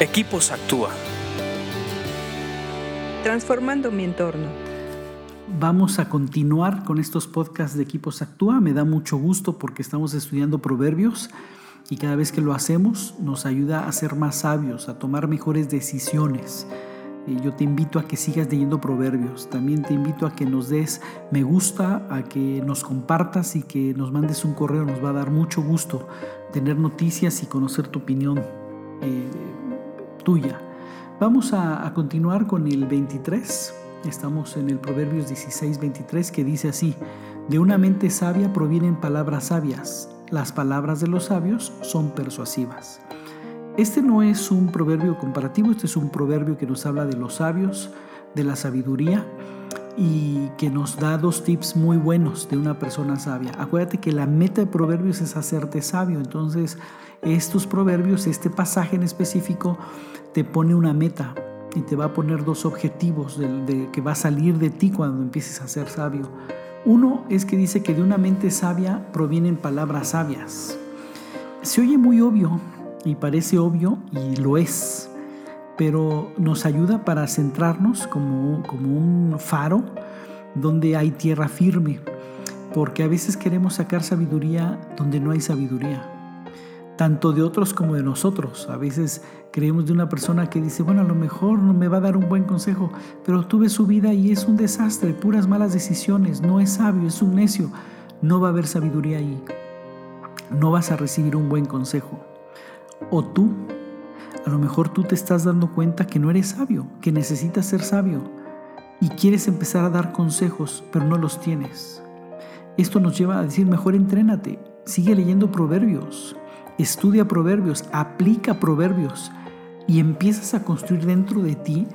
Equipos Actúa. Transformando mi entorno. Vamos a continuar con estos podcasts de Equipos Actúa. Me da mucho gusto porque estamos estudiando proverbios y cada vez que lo hacemos nos ayuda a ser más sabios, a tomar mejores decisiones. Yo te invito a que sigas leyendo proverbios. También te invito a que nos des me gusta, a que nos compartas y que nos mandes un correo. Nos va a dar mucho gusto tener noticias y conocer tu opinión. Eh, tuya. Vamos a, continuar con el 23. Estamos en el Proverbios 16, 23 que dice así, de una mente sabia provienen palabras sabias, las palabras de los sabios son persuasivas. Este no es un proverbio comparativo, este es un proverbio que nos habla de los sabios, de la sabiduría y que nos da dos tips muy buenos de una persona sabia. Acuérdate que la meta de proverbios es hacerte sabio, entonces estos proverbios, este pasaje en específico, te pone una meta y te va a poner dos objetivos de, que va a salir de ti cuando empieces a ser sabio. Uno es que dice que de una mente sabia provienen palabras sabias. Se oye muy obvio y parece obvio y lo es, pero nos ayuda para centrarnos como, como un faro donde hay tierra firme, porque a veces queremos sacar sabiduría donde no hay sabiduría tanto de otros como de nosotros. A veces creemos de una persona que dice, bueno, a lo mejor no me va a dar un buen consejo, pero tuve su vida y es un desastre, puras malas decisiones, no es sabio, es un necio. No va a haber sabiduría ahí. No vas a recibir un buen consejo. O tú, lo mejor tú te estás dando cuenta que no eres sabio, que necesitas ser sabio y quieres empezar a dar consejos, pero no los tienes. Esto nos lleva a decir, mejor entrénate, sigue leyendo proverbios, estudia proverbios, aplica proverbios y empiezas a construir dentro de ti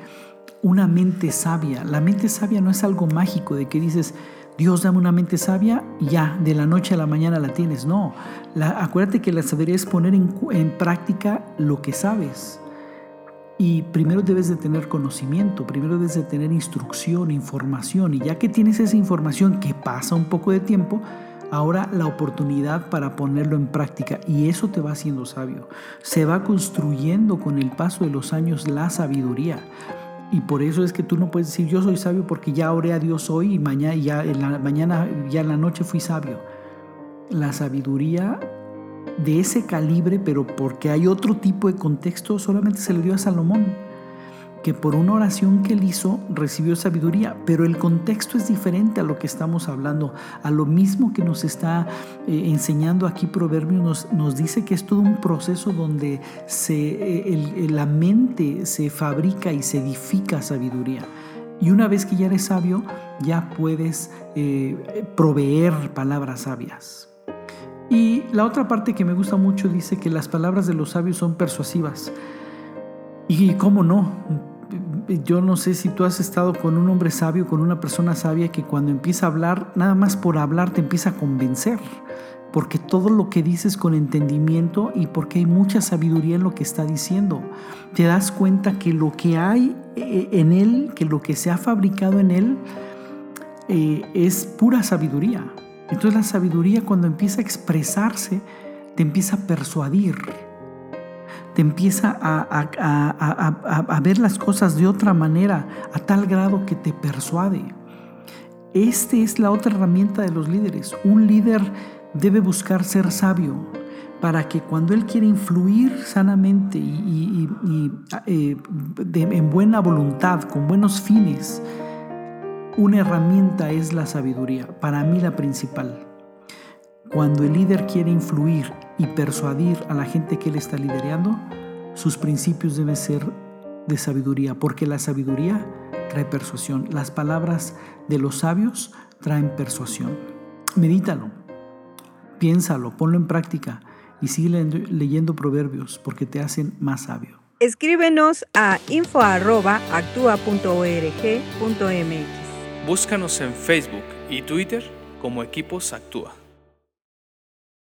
una mente sabia. La mente sabia no es algo mágico de que dices, Dios dame una mente sabia ya, de la noche a la mañana la tienes. No, acuérdate que la sabiduría es poner en, en práctica lo que sabes. Y primero debes de tener conocimiento, primero debes de tener instrucción, información. Y ya que tienes esa información que pasa un poco de tiempo, ahora la oportunidad para ponerlo en práctica y eso te va haciendo sabio. Se va construyendo con el paso de los años la sabiduría. Y por eso es que tú no puedes decir yo soy sabio porque ya oré a Dios hoy y mañana ya en la mañana ya en la noche fui sabio. La sabiduría de ese calibre, pero porque hay otro tipo de contexto, solamente se le dio a Salomón que por una oración que él hizo recibió sabiduría, pero el contexto es diferente a lo que estamos hablando, a lo mismo que nos está eh, enseñando aquí Proverbios, nos, nos, dice que es todo un proceso donde eh, la mente se fabrica y se edifica sabiduría. Y una vez que ya eres sabio, ya puedes eh, proveer palabras sabias. Y la otra parte que me gusta mucho dice que las palabras de los sabios son persuasivas. Y cómo no, yo no sé si tú has estado con un hombre sabio, con una persona sabia que cuando empieza a hablar, nada más por hablar te empieza a convencer, porque todo lo que dices con entendimiento y porque hay mucha sabiduría en lo que está diciendo. Te das cuenta que lo que hay eh, en él, que lo que se ha fabricado en él, eh, es pura sabiduría. Entonces la sabiduría cuando empieza a expresarse, te empieza a persuadir te empieza a, ver las cosas de otra manera, a tal grado que te persuade. Esta es la otra herramienta de los líderes. Un líder debe buscar ser sabio para que cuando él quiere influir sanamente y, eh, en buena voluntad, con buenos fines, una herramienta es la sabiduría, para mí la principal. Cuando el líder quiere influir y persuadir a la gente que él está liderando, sus principios deben ser de sabiduría, porque la sabiduría trae persuasión. Las palabras de los sabios traen persuasión. Medítalo, piénsalo, ponlo en práctica y sigue leyendo proverbios porque te hacen más sabio. Escríbenos a info.actua.org.mx. Búscanos en Facebook y Twitter como Equipos Actúa.